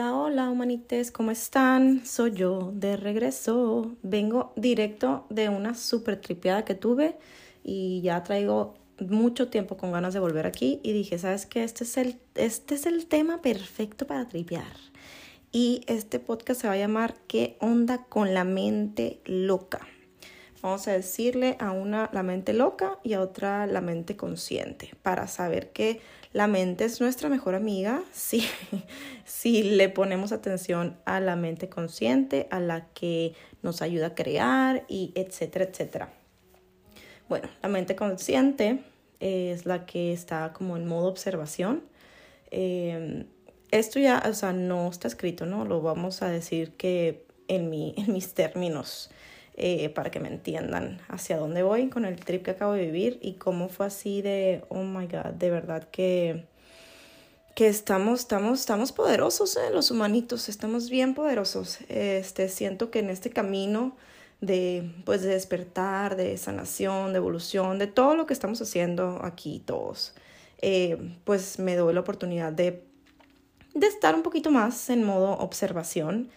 Hola, hola, humanites, ¿cómo están? Soy yo de regreso. Vengo directo de una super tripeada que tuve y ya traigo mucho tiempo con ganas de volver aquí y dije, ¿sabes qué? Este es el, este es el tema perfecto para tripear. Y este podcast se va a llamar ¿Qué onda con la mente loca? Vamos a decirle a una la mente loca y a otra la mente consciente para saber que la mente es nuestra mejor amiga si, si le ponemos atención a la mente consciente, a la que nos ayuda a crear y etcétera, etcétera. Bueno, la mente consciente es la que está como en modo observación. Em, esto ya, o sea, no está escrito, ¿no? Lo vamos a decir que en, mi, en mis términos eh, para que me entiendan hacia dónde voy con el trip que acabo de vivir y cómo fue así de, oh my god, de verdad que, que estamos, estamos, estamos poderosos, eh, los humanitos, estamos bien poderosos. Este, siento que en este camino de, pues, de despertar, de sanación, de evolución, de todo lo que estamos haciendo aquí todos, eh, pues me doy la oportunidad de, de estar un poquito más en modo observación.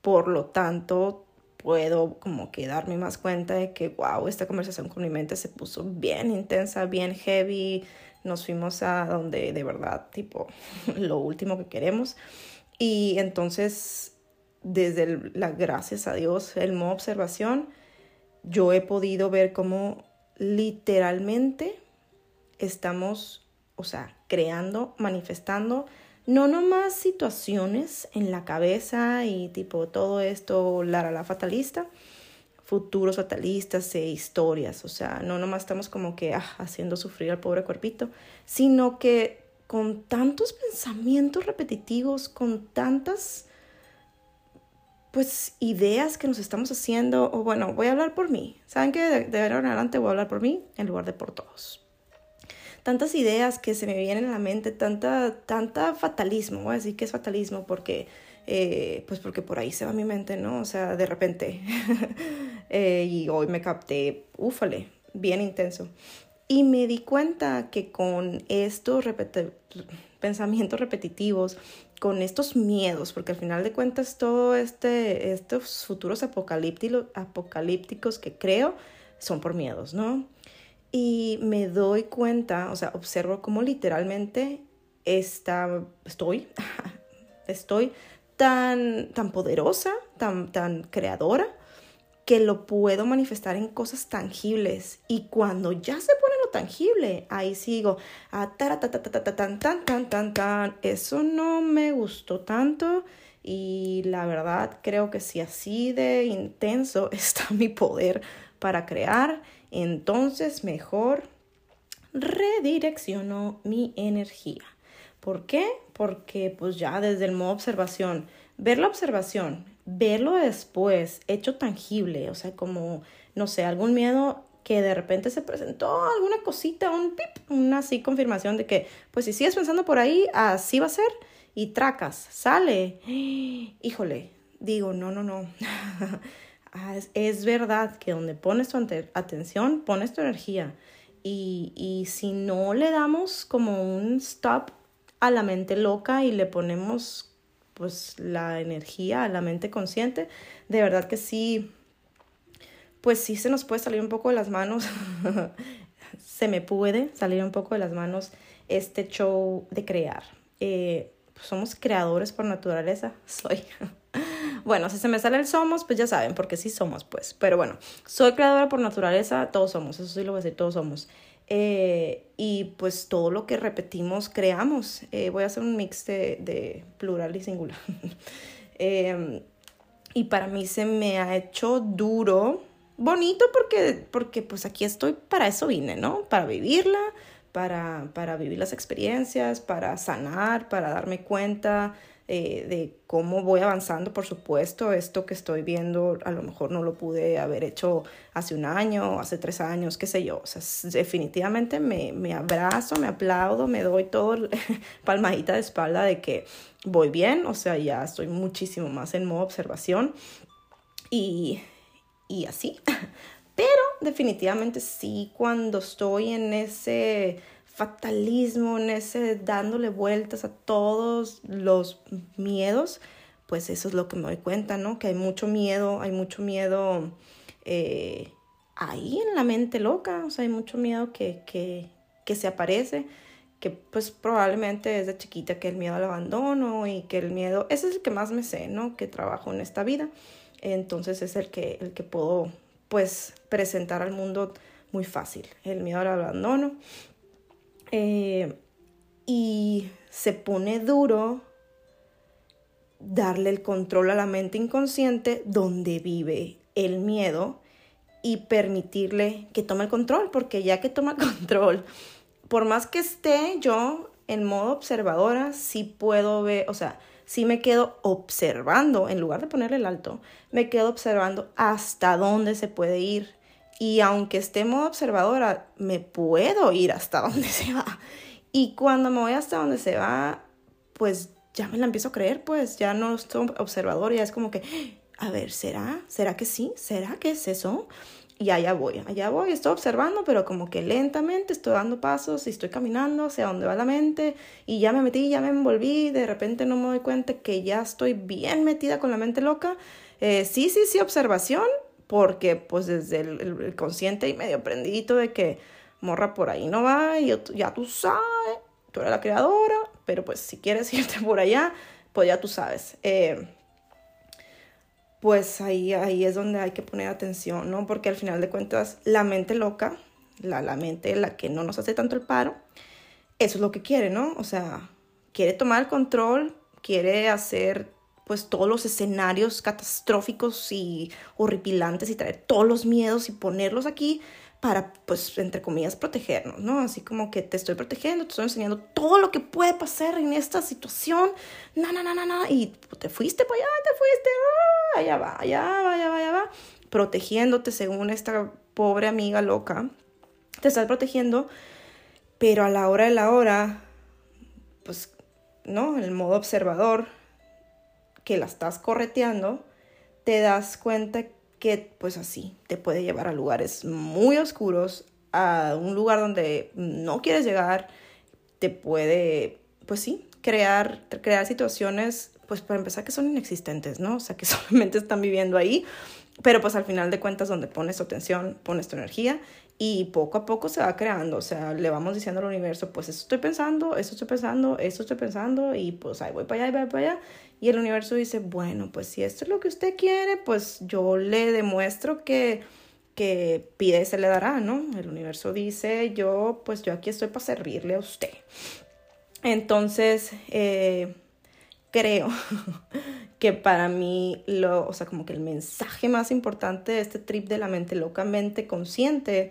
Por lo tanto, puedo como que darme más cuenta de que, wow, esta conversación con mi mente se puso bien intensa, bien heavy. Nos fuimos a donde de verdad, tipo, lo último que queremos. Y entonces, desde la gracias a Dios, el modo observación, yo he podido ver cómo literalmente estamos, o sea, creando, manifestando no nomás situaciones en la cabeza y tipo todo esto, la, la fatalista, futuros fatalistas e historias, o sea, no nomás estamos como que ah, haciendo sufrir al pobre cuerpito, sino que con tantos pensamientos repetitivos, con tantas pues ideas que nos estamos haciendo, o bueno, voy a hablar por mí. ¿Saben que de, de ahora en adelante voy a hablar por mí en lugar de por todos? Tantas ideas que se me vienen a la mente, tanta, tanta fatalismo, voy a decir que es fatalismo porque, eh, pues porque por ahí se va mi mente, ¿no? O sea, de repente. Eh, y hoy me capté, úfale, bien intenso. Y me di cuenta que con estos pensamientos repetitivos, con estos miedos, porque al final de cuentas todo este, estos futuros apocalípticos que creo son por miedos, ¿no? Y me doy cuenta, o sea, observo cómo literalmente está, estoy, estoy tan, tan poderosa, tan, tan creadora, que lo puedo manifestar en cosas tangibles. Y cuando ya se pone lo tangible, ahí sigo, ah, tan, eso no me gustó tanto. Y la verdad, creo que si así de intenso está mi poder para crear, entonces mejor redirecciono mi energía. ¿Por qué? Porque pues ya desde el modo observación, ver la observación, verlo después, hecho tangible, o sea, como, no sé, algún miedo que de repente se presentó alguna cosita, un pip, una así confirmación de que, pues si sigues pensando por ahí, así va a ser, y tracas, sale, híjole, digo, no, no, no, Ah, es, verdad que donde pones tu atención, pones tu energía. Y, y si no le damos como un stop a la mente loca y le ponemos pues la energía a la mente consciente, de verdad que sí, pues sí se nos puede salir un poco de las manos, se me puede salir un poco de las manos este show de crear. Eh, somos creadores por naturaleza, soy. Bueno, si se me sale el somos, pues ya saben, porque sí somos, pues. Pero bueno, soy creadora por naturaleza, todos somos, eso sí lo voy a decir, todos somos. Eh, y pues todo lo que repetimos, creamos. Eh, voy a hacer un mix de, plural y singular. Em, y para mí se me ha hecho duro, bonito porque, porque pues aquí estoy, para eso vine, ¿no? Para vivirla, para, para vivir las experiencias, para sanar, para darme cuenta eh, de cómo voy avanzando, por supuesto, esto que estoy viendo a lo mejor no lo pude haber hecho hace un año, hace tres años, qué sé yo, o sea, definitivamente me, me abrazo, me aplaudo, me doy todo palmadita de espalda de que voy bien, o sea, ya estoy muchísimo más en modo observación. Y, y así, pero definitivamente sí, cuando estoy en ese fatalismo, en ese dándole vueltas a todos los miedos, pues eso es lo que me doy cuenta, ¿no? Que hay mucho miedo, hay mucho miedo eh, ahí en la mente loca, o sea, hay mucho miedo que, que, que se aparece, que pues probablemente es de chiquita que el miedo al abandono y que el miedo, ese es el que más me sé, ¿no? Que trabajo en esta vida, entonces es el que, el que puedo pues presentar al mundo muy fácil, el miedo al abandono. Eh, y se pone duro darle el control a la mente inconsciente donde vive el miedo y permitirle que tome el control, porque ya que toma control, por más que esté yo en modo observadora, sí puedo ver, o sea, sí me quedo observando, en lugar de ponerle el alto, me quedo observando hasta dónde se puede ir. Y aunque esté en modo observadora, me puedo ir hasta donde se va. Y cuando me voy hasta donde se va, pues ya me la empiezo a creer, pues ya no estoy observador, ya es como que, a ver, ¿será? ¿Será que sí? ¿Será que es eso? Y allá voy, allá voy, estoy observando, pero como que lentamente estoy dando pasos y estoy caminando hacia donde va la mente y ya me metí, ya me envolví, de repente no me doy cuenta que ya estoy bien metida con la mente loca. Eh, sí, sí, sí, observación, porque pues desde el, consciente y medio prendidito de que morra por ahí no va y ya tú sabes, tú eres la creadora, pero pues si quieres irte por allá, pues ya tú sabes. Eh, pues ahí, ahí es donde hay que poner atención, ¿no? Porque al final de cuentas, la mente loca, la, la mente la que no nos hace tanto el paro, eso es lo que quiere, ¿no? O sea, quiere tomar el control, quiere hacer pues todos los escenarios catastróficos y horripilantes y traer todos los miedos y ponerlos aquí para, pues, entre comillas, protegernos, ¿no? Así como que te estoy protegiendo, te estoy enseñando todo lo que puede pasar en esta situación, na, na, na, na, na, y te fuiste para allá, te fuiste, ah, allá va, allá va, allá va, allá va, protegiéndote según esta pobre amiga loca, te estás protegiendo, pero a la hora de la hora, pues, ¿no? El modo observador, que la estás correteando, te das cuenta que pues así te puede llevar a lugares muy oscuros, a un lugar donde no quieres llegar, te puede, pues sí, crear, crear situaciones, pues para empezar que son inexistentes, ¿no? O sea, que solamente están viviendo ahí, pero pues al final de cuentas donde pones tu atención, pones tu energía y poco a poco se va creando, o sea, le vamos diciendo al universo, pues eso estoy pensando, eso estoy pensando, eso estoy pensando y pues ahí voy para allá y voy para allá y el universo dice, bueno, pues si esto es lo que usted quiere, pues yo le demuestro que, que pide se le dará, ¿no? El universo dice, yo, pues yo aquí estoy para servirle a usted. Entonces, eh, creo que para mí, lo, o sea, como que el mensaje más importante de este trip de la mente locamente consciente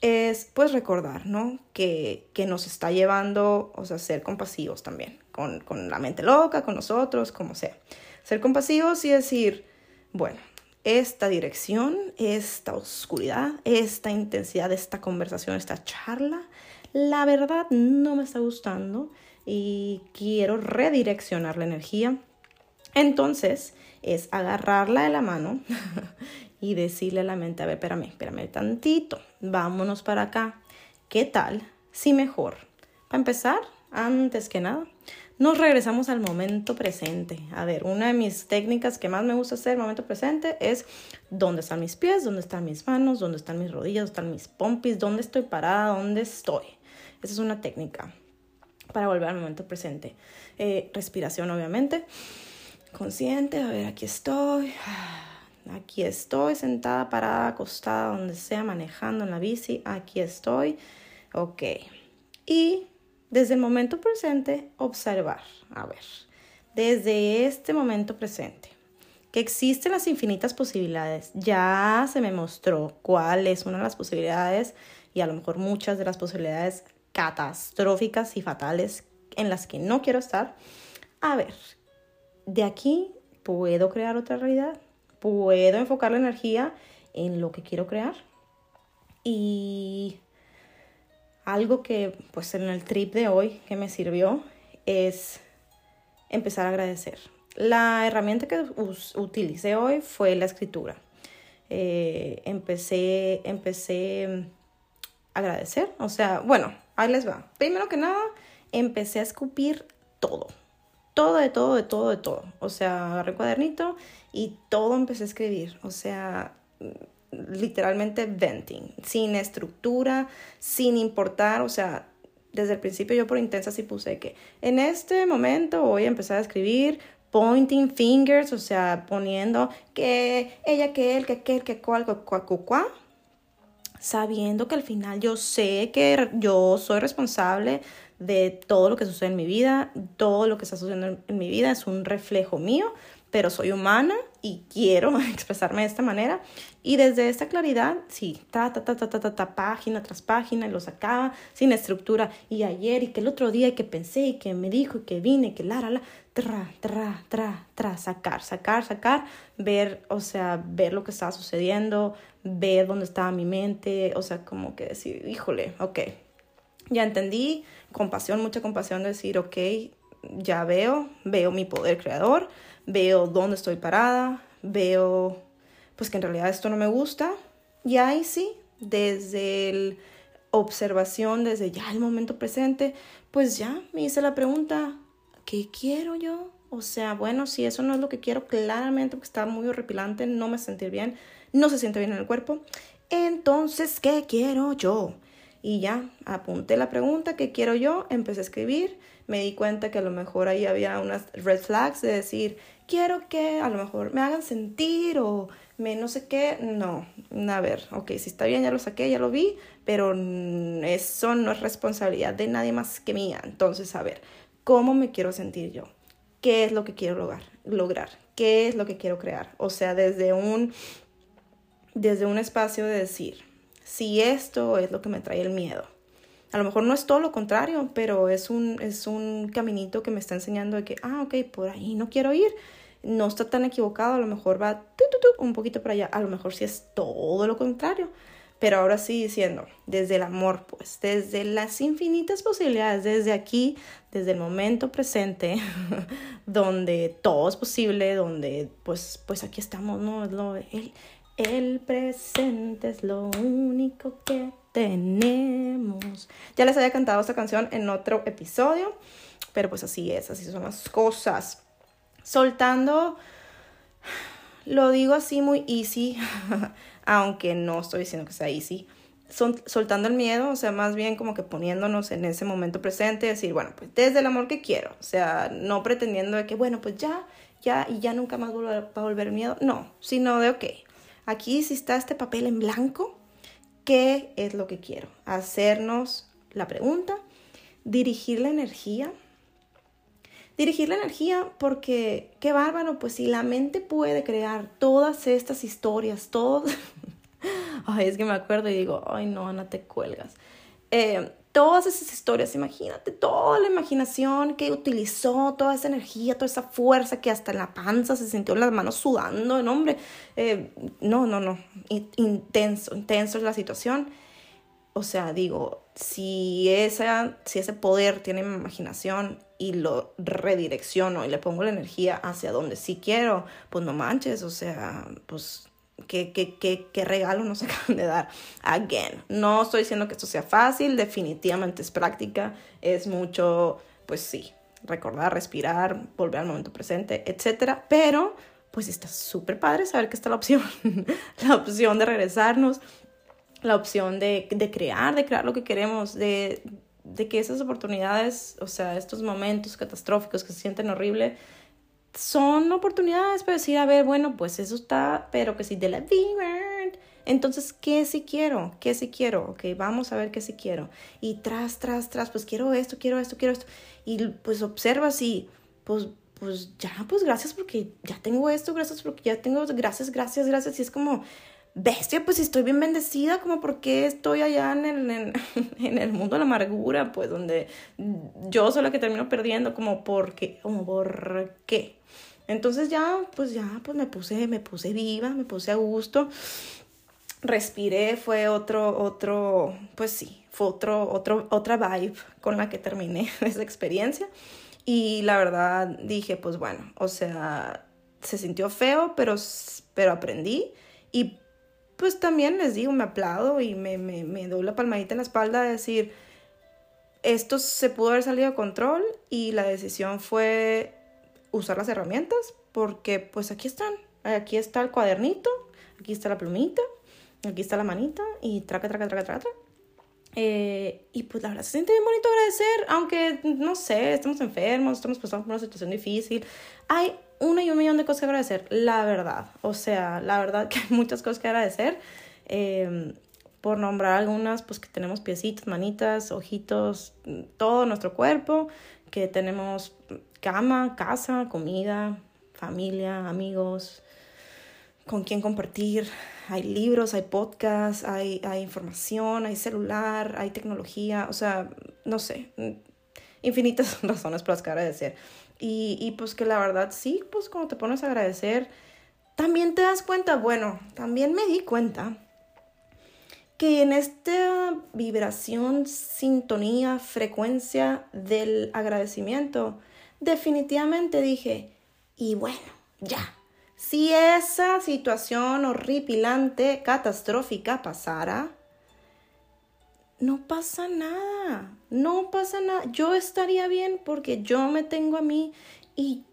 es pues recordar, ¿no? Que, que nos está llevando, o sea, ser compasivos también, con, con la mente loca, con nosotros, como sea. Ser compasivos y decir, bueno, esta dirección, esta oscuridad, esta intensidad de esta conversación, esta charla, la verdad no me está gustando y quiero redireccionar la energía. Entonces es agarrarla de la mano y decirle a la mente, a ver, espérame, espérame tantito, vámonos para acá. ¿Qué tal si mejor? Para empezar, antes que nada, nos regresamos al momento presente. A ver, una de mis técnicas que más me gusta hacer, momento presente, es dónde están mis pies, dónde están mis manos, dónde están mis rodillas, dónde están mis pompis, dónde estoy parada, dónde estoy. Esa es una técnica para volver al momento presente. Eh, respiración, obviamente. Consciente, a ver, aquí estoy. Aquí estoy sentada, parada, acostada, donde sea, manejando en la bici. Aquí estoy. Ok. Y desde el momento presente, observar. A ver, desde este momento presente, que existen las infinitas posibilidades. Ya se me mostró cuál es una de las posibilidades y a lo mejor muchas de las posibilidades catastróficas y fatales en las que no quiero estar. A ver, de aquí puedo crear otra realidad puedo enfocar la energía en lo que quiero crear. Y algo que pues en el trip de hoy que me sirvió es empezar a agradecer. La herramienta que utilicé hoy fue la escritura. Eh, empecé, empecé agradecer. O sea, bueno, ahí les va. Primero que nada, empecé a escupir todo. Todo, de todo, de todo, de todo. O sea, agarré el cuadernito y todo empecé a escribir. O sea, literalmente venting, sin estructura, sin importar, o sea, desde el principio yo por intensa sí puse que en este momento voy a empezar a escribir pointing fingers, o sea, poniendo que ella, que él, que aquel, que cual, que cual, cual, sabiendo que al final yo sé que yo soy responsable de todo lo que sucede en mi vida, todo lo que está sucediendo en mi vida es un reflejo mío, pero soy humana y quiero expresarme de esta manera. Y desde esta claridad, sí, ta, ta, ta, ta, ta, ta, página tras página, y lo sacaba sin estructura. Y ayer, y que el otro día, y que pensé, y que me dijo, y que vine, y que la, la, la, tra, tra, tra, tra, sacar, sacar, sacar, ver, o sea, ver lo que estaba sucediendo, ver dónde estaba mi mente, o sea, como que decir, híjole, ok, ya entendí, compasión, mucha compasión, decir, ok, ya veo, veo mi poder creador, veo dónde estoy parada, veo pues que en realidad esto no me gusta. Y ahí sí, desde el observación, desde ya el momento presente, pues ya me hice la pregunta, ¿qué quiero yo? O sea, bueno, si eso no es lo que quiero, claramente porque está muy horripilante, no me sentir bien, no se siente bien en el cuerpo. Entonces, ¿qué quiero yo? Y ya, apunté la pregunta, ¿qué quiero yo? Empecé a escribir, me di cuenta que a lo mejor ahí había unas red flags de decir, quiero que a lo mejor me hagan sentir o me no sé qué. No, a ver, ok, si está bien, ya lo saqué, ya lo vi, pero eso no es responsabilidad de nadie más que mía. Entonces, a ver, ¿cómo me quiero sentir yo? ¿Qué es lo que quiero lograr? lograr? ¿Qué es lo que quiero crear? O sea, desde un, desde un espacio de decir, si esto es lo que me trae el miedo, a lo mejor no es todo lo contrario, pero es un, es un caminito que me está enseñando de que, ah, ok, por ahí no quiero ir. No está tan equivocado, a lo mejor va un poquito para allá, a lo mejor sí es todo lo contrario. Pero ahora sí diciendo, desde el amor, pues, desde las infinitas posibilidades, desde aquí, desde el momento presente, donde todo es posible, donde pues, pues aquí estamos, ¿no? Es lo, el, el presente es lo único que tenemos. Ya les había cantado esta canción en otro episodio, pero pues así es, así son las cosas. Soltando, lo digo así muy easy, aunque no estoy diciendo que sea easy. Soltando el miedo, o sea, más bien como que poniéndonos en ese momento presente, decir, bueno, pues desde el amor que quiero, o sea, no pretendiendo de que, bueno, pues ya, ya, y ya nunca más va a volver miedo, no, sino de, ok, aquí si está este papel en blanco, ¿Qué es lo que quiero? Hacernos la pregunta, dirigir la energía. Dirigir la energía porque, qué bárbaro, pues si la mente puede crear todas estas historias, todos... ay, es que me acuerdo y digo, ay no, Ana, te cuelgas. Eh, todas esas historias, imagínate toda la imaginación que utilizó, toda esa energía, toda esa fuerza que hasta en la panza se sintió en las manos sudando, no, hombre, eh, no, no, no, intenso, intenso es la situación. O sea, digo, si, esa, si ese poder tiene mi imaginación y lo redirecciono y le pongo la energía hacia donde sí quiero, pues no manches, o sea, pues ¿Qué, qué, qué, qué regalo nos acaban de dar. Again, no estoy diciendo que esto sea fácil, definitivamente es práctica, es mucho, pues sí, recordar, respirar, volver al momento presente, etcétera, pero pues está súper padre saber que está la opción, la opción de regresarnos, la opción de, de, crear, de crear lo que queremos, de, de que esas oportunidades, o sea, estos momentos catastróficos que se sienten horribles, son oportunidades para decir, a ver, bueno, pues eso está, pero que si de la vida. Entonces, ¿qué si quiero? ¿Qué si quiero? Ok, vamos a ver qué si quiero. Y tras, tras, tras, pues quiero esto, quiero esto, quiero esto. Y pues observas y pues, pues ya, pues gracias porque ya tengo esto, gracias porque ya tengo, gracias, gracias, gracias. Y es como, bestia, pues estoy bien bendecida, como porque estoy allá en el, en, el mundo de la amargura, pues donde yo soy la que termino perdiendo, como porque, como por qué. Entonces ya, pues ya, pues me puse, me puse viva, me puse a gusto, respiré, fue otro, otro, pues sí, fue otro, otro, otra vibe con la que terminé esa experiencia. Y la verdad dije, pues bueno, o sea, se sintió feo, pero, pero aprendí y pues también les digo, me aplaudo y me, me, me doy la palmadita en la espalda de decir, esto se pudo haber salido de control y la decisión fue usar las herramientas porque pues aquí están, aquí está el cuadernito, aquí está la plumita, aquí está la manita y traca, traca, traca, traca. Eh, y pues la verdad se siente bien bonito agradecer, aunque no sé, estamos enfermos, estamos pasando por una situación difícil. Hay una y un millón de cosas que agradecer, la verdad. O sea, la verdad que hay muchas cosas que agradecer. Eh, por nombrar algunas, pues que tenemos piecitos, manitas, ojitos, todo nuestro cuerpo, que tenemos cama, casa, comida, familia, amigos, con quien compartir. Hay libros, hay podcasts, hay, hay información, hay celular, hay tecnología, o sea, no sé, infinitas razones por las que agradecer. Y, y pues que la verdad sí, pues cuando te pones a agradecer, también te das cuenta, bueno, también me di cuenta que en esta vibración, sintonía, frecuencia del agradecimiento, definitivamente dije, y bueno, ya, si esa situación horripilante, catastrófica pasara, no pasa nada, no pasa nada. Yo estaría bien porque yo me tengo a mí y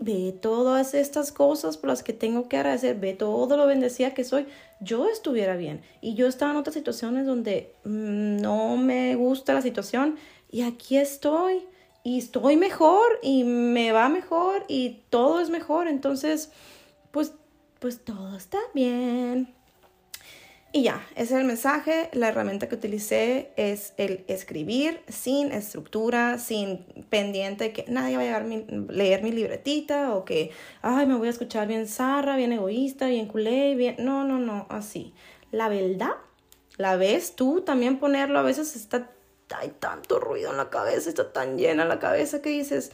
ve todas estas cosas por las que tengo que agradecer, ve todo lo bendecida que soy, yo estuviera bien. Y yo estaba en otras situaciones donde mm, no me gusta la situación y aquí estoy y estoy mejor y me va mejor y todo es mejor. Entonces, pues, pues todo está bien. Y ya, ese es el mensaje. La herramienta que utilicé es el escribir sin estructura, sin pendiente de que nadie vaya a leer mi libretita o que, ay, me voy a escuchar bien zarra, bien egoísta, bien culé, bien... No, no, no, así. La verdad, la ves tú también ponerlo, a veces está, hay tanto ruido en la cabeza, está tan llena la cabeza que dices,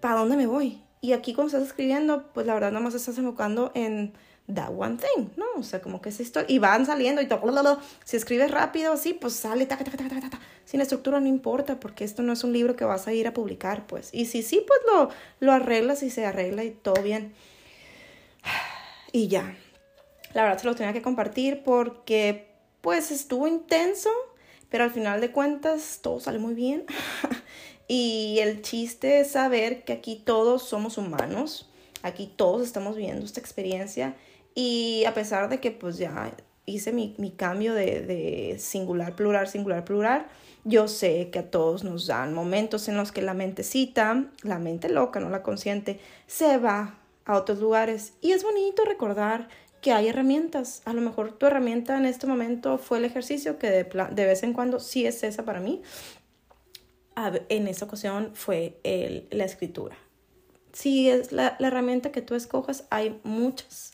¿para dónde me voy? Y aquí cuando estás escribiendo, pues la verdad nada más estás enfocando en that one thing, ¿no? O sea, como que es esto, y van saliendo y todo, si escribes rápido así, pues sale, ta, ta, ta, sin estructura no importa, porque esto no es un libro que vas a ir a publicar, pues, y si sí, pues lo, lo arreglas y se arregla y todo bien. Y ya, la verdad se lo tenía que compartir porque, pues, estuvo intenso, pero al final de cuentas todo sale muy bien. y el chiste es saber que aquí todos somos humanos, aquí todos estamos viviendo esta experiencia y a pesar de que pues ya hice mi, cambio de, de, singular, plural, singular, plural, yo sé que a todos nos dan momentos en los que la mentecita, la mente loca, no la consciente, se va a otros lugares. Y es bonito recordar que hay herramientas. A lo mejor tu herramienta en este momento fue el ejercicio, que de, de vez en cuando sí es esa para mí. En esa ocasión fue el, la escritura. Si es la, la herramienta que tú escojas, hay muchas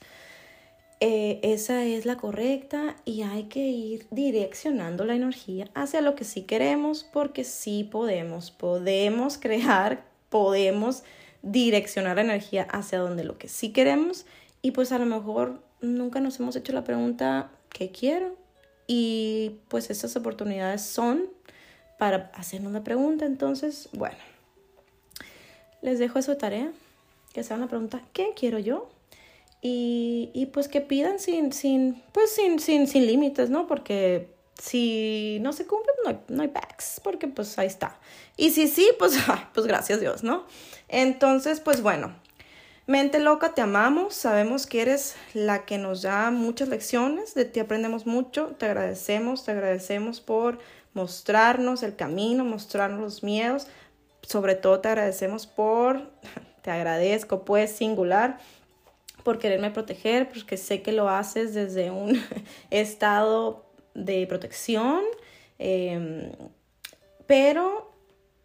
eh, esa es la correcta y hay que ir direccionando la energía hacia lo que sí queremos porque sí podemos, podemos crear, podemos direccionar la energía hacia donde lo que sí queremos y pues a lo mejor nunca nos hemos hecho la pregunta ¿qué quiero? Y pues estas oportunidades son para hacernos la pregunta, entonces bueno, les dejo esa tarea, que sea una pregunta ¿qué quiero yo? Y, y pues que pidan sin, sin, pues sin, sin, sin límites, ¿no? Porque si no se cumple, no hay, no hay backs, porque pues ahí está. Y si sí, pues, pues gracias Dios, ¿no? Entonces, pues bueno, mente loca, te amamos, sabemos que eres la que nos da muchas lecciones, de ti aprendemos mucho, te agradecemos, te agradecemos por mostrarnos el camino, mostrarnos los miedos, sobre todo te agradecemos por, te agradezco pues singular, por quererme proteger, porque sé que lo haces desde un estado de protección, em, pero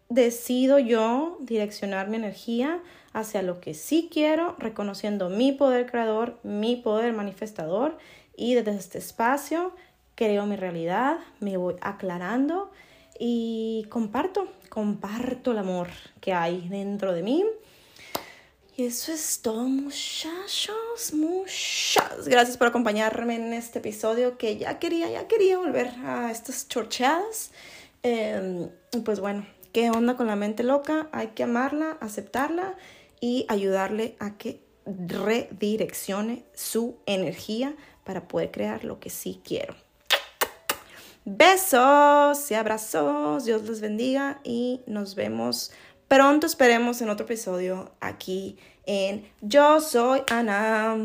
decido yo direccionar mi energía hacia lo que sí quiero, reconociendo mi poder creador, mi poder manifestador y desde este espacio creo mi realidad, me voy aclarando y comparto, comparto el amor que hay dentro de mí y eso es todo, muchachos, muchas gracias por acompañarme en este episodio que ya quería, ya quería volver a estas chorcheadas. Eh, pues bueno, ¿qué onda con la mente loca? Hay que amarla, aceptarla y ayudarle a que redireccione su energía para poder crear lo que sí quiero. Besos y abrazos, Dios les bendiga y nos vemos pronto, esperemos en otro episodio aquí en Yo Soy Ana.